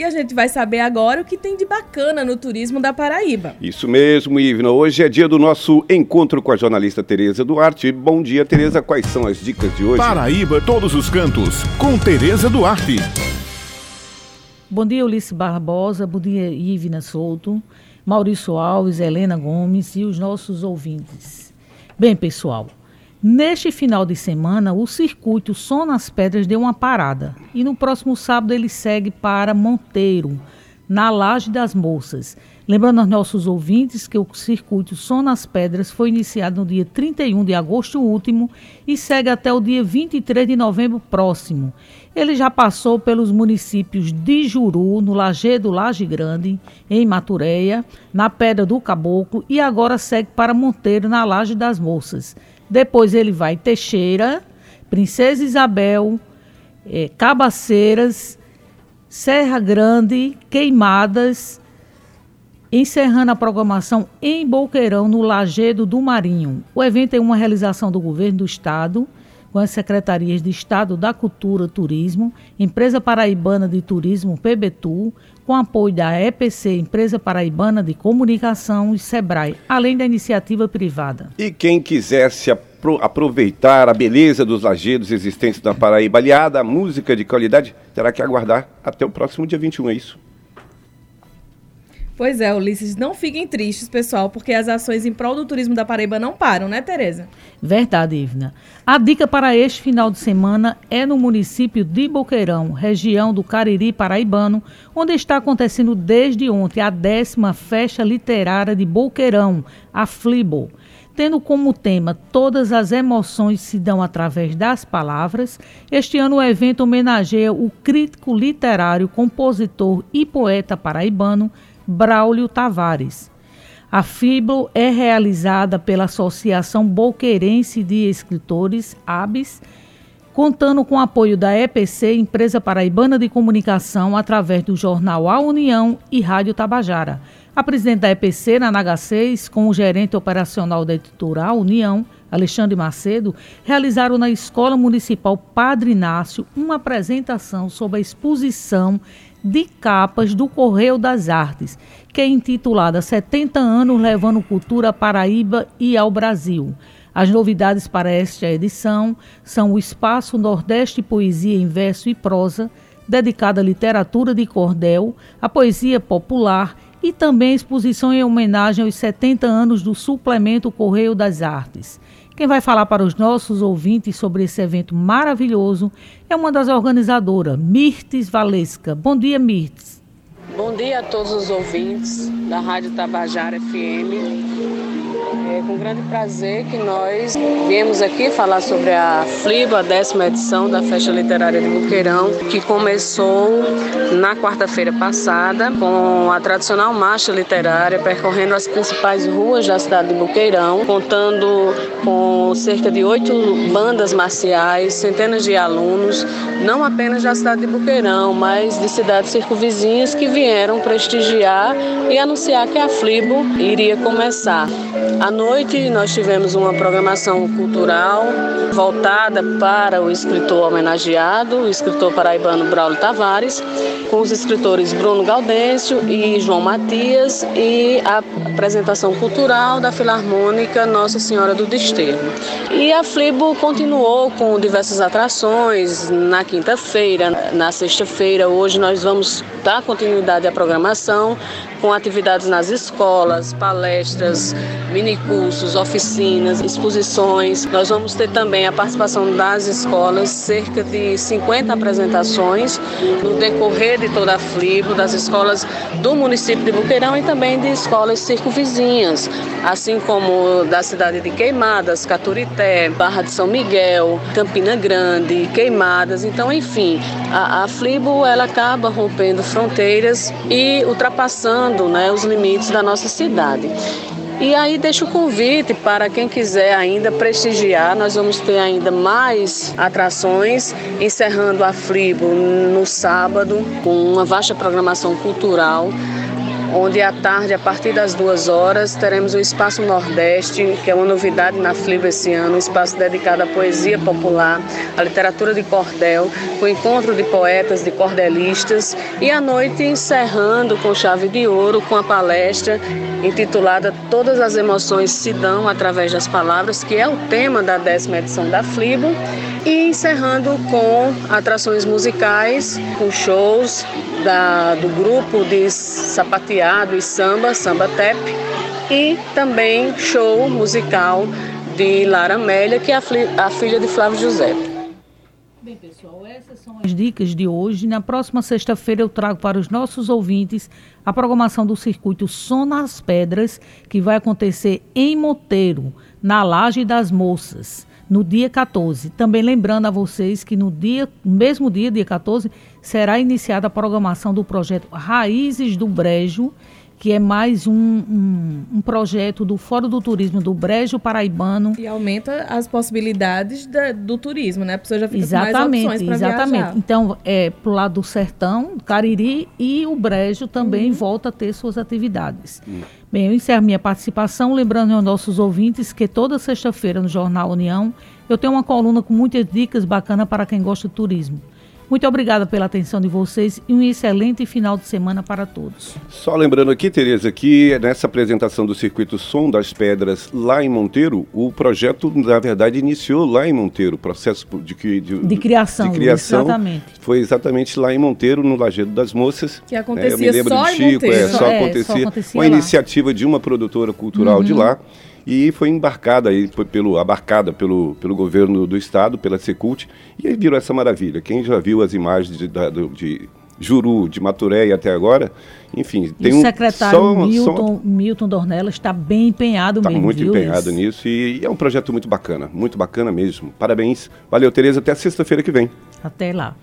E a gente vai saber agora o que tem de bacana no turismo da Paraíba. Isso mesmo, Ivna. Hoje é dia do nosso encontro com a jornalista Tereza Duarte. Bom dia, Tereza. Quais são as dicas de hoje? Paraíba, todos os cantos, com Tereza Duarte. Bom dia, Ulisses Barbosa. Bom dia, Ivna Souto, Maurício Alves, Helena Gomes e os nossos ouvintes. Bem, pessoal, Neste final de semana, o circuito Som nas Pedras deu uma parada e no próximo sábado ele segue para Monteiro, na Laje das Moças. Lembrando aos nossos ouvintes que o circuito Som nas Pedras foi iniciado no dia 31 de agosto último e segue até o dia 23 de novembro próximo. Ele já passou pelos municípios de Juru, no Lajeado Laje Grande, em Matureia, na Pedra do Caboclo e agora segue para Monteiro, na Laje das Moças. Depois ele vai Teixeira, Princesa Isabel, é, Cabaceiras, Serra Grande, Queimadas, encerrando a programação em Boqueirão, no Lagedo do Marinho. O evento é uma realização do governo do estado, com as secretarias de Estado da Cultura Turismo, Empresa Paraibana de Turismo, PBTU, com apoio da EPC, Empresa Paraibana de Comunicação e SEBRAE, além da iniciativa privada. E quem quiser se aproveitar a beleza dos lajedos existentes na Paraíba, aliada à música de qualidade, terá que aguardar até o próximo dia 21, é isso? Pois é, Ulisses, não fiquem tristes, pessoal, porque as ações em prol do turismo da Paraíba não param, né, Tereza? Verdade, Ivna. A dica para este final de semana é no município de Boqueirão, região do Cariri paraibano, onde está acontecendo desde ontem a décima Festa Literária de Boqueirão, a Flibo tendo como tema Todas as emoções se dão através das palavras, este ano o evento homenageia o crítico literário, compositor e poeta paraibano Braulio Tavares. A FIBLO é realizada pela Associação Boqueirense de Escritores, ABES, contando com apoio da EPC, Empresa Paraibana de Comunicação, através do jornal A União e Rádio Tabajara. A presidente da EPC, na NH6, com o gerente operacional da editora União, Alexandre Macedo, realizaram na Escola Municipal Padre Inácio uma apresentação sobre a exposição de capas do Correio das Artes, que é intitulada 70 anos levando cultura à Paraíba e ao Brasil. As novidades para esta edição são o Espaço Nordeste Poesia em Verso e Prosa, dedicada à literatura de cordel, à poesia popular e também exposição em homenagem aos 70 anos do suplemento Correio das Artes. Quem vai falar para os nossos ouvintes sobre esse evento maravilhoso é uma das organizadoras, Mirtes Valesca. Bom dia, Mirtes. Bom dia a todos os ouvintes da Rádio Tabajara FM. É com grande prazer que nós viemos aqui falar sobre a FLIBO, a décima edição da Festa Literária de Buqueirão, que começou na quarta-feira passada com a tradicional marcha literária percorrendo as principais ruas da cidade de Buqueirão, contando com cerca de oito bandas marciais, centenas de alunos, não apenas da cidade de Buqueirão, mas de cidades circunvizinhas que vieram prestigiar e anunciar que a FLIBO iria começar. À noite nós tivemos uma programação cultural voltada para o escritor homenageado, o escritor paraibano Braulio Tavares, com os escritores Bruno Gaudêncio e João Matias e a apresentação cultural da Filarmônica Nossa Senhora do Desterro. E a Flibo continuou com diversas atrações na quinta-feira, na sexta-feira. Hoje nós vamos dar continuidade à programação com atividades nas escolas, palestras, minicursos, oficinas, exposições. Nós vamos ter também a participação das escolas, cerca de 50 apresentações no decorrer de toda a FLIBO, das escolas do município de Buqueirão e também de escolas circunvizinhas, assim como da cidade de Queimadas, Caturité, Barra de São Miguel, Campina Grande, Queimadas. Então, enfim, a, a FLIBO ela acaba rompendo fronteiras e ultrapassando né, os limites da nossa cidade. E aí deixo o convite para quem quiser ainda prestigiar, nós vamos ter ainda mais atrações, encerrando a Fribo no sábado, com uma vasta programação cultural onde à tarde, a partir das duas horas, teremos o Espaço Nordeste, que é uma novidade na FLIB esse ano, um espaço dedicado à poesia popular, à literatura de cordel, com encontro de poetas, de cordelistas, e à noite encerrando com chave de ouro com a palestra intitulada Todas as Emoções se dão através das palavras, que é o tema da décima edição da FLIBO, e encerrando com atrações musicais, com shows da, do grupo de sapateado e samba, Samba Tep, e também show musical de Lara Amélia, que é a, a filha de Flávio José. Bem, pessoal, essas são as dicas de hoje. Na próxima sexta-feira eu trago para os nossos ouvintes a programação do circuito Som nas Pedras, que vai acontecer em Monteiro, na Laje das Moças no dia 14. Também lembrando a vocês que no dia, mesmo dia, dia 14, será iniciada a programação do projeto Raízes do Brejo, que é mais um, um, um, projeto do Fórum do Turismo do Brejo Paraibano. E aumenta as possibilidades da, do turismo, né? A pessoa já fica exatamente, com mais opções para Exatamente. Então, é pro lado do Sertão, Cariri e o Brejo também uhum. volta a ter suas atividades. Uhum. Bem, eu encerro minha participação, lembrando aos nossos ouvintes que toda sexta-feira no Jornal União eu tenho uma coluna com muitas dicas bacanas para quem gosta de turismo. Muito obrigada pela atenção de vocês e um excelente final de semana para todos. Só lembrando aqui, Tereza, que nessa apresentação do circuito Som das Pedras lá em Monteiro, o projeto, na verdade, iniciou lá em Monteiro, o processo de, de, de criação. De criação exatamente. Foi exatamente lá em Monteiro, no Lajeado das Moças. Que acontecia é, eu me lembro só Chico, em Monteiro. É, só, é, acontecia, só acontecia. Uma lá. iniciativa de uma produtora cultural uhum. de lá e foi embarcada aí, foi pelo, abarcada pelo, pelo governo do estado, pela Secult, e aí virou essa maravilha. Quem já viu as imagens de, de, de Juru, de Maturé e até agora, enfim, tem o um secretário só, Milton, só... Milton Dornella está bem empenhado tá mesmo. muito viu, empenhado nisso e, e é um projeto muito bacana, muito bacana mesmo. Parabéns. Valeu, Tereza, até sexta-feira que vem. Até lá.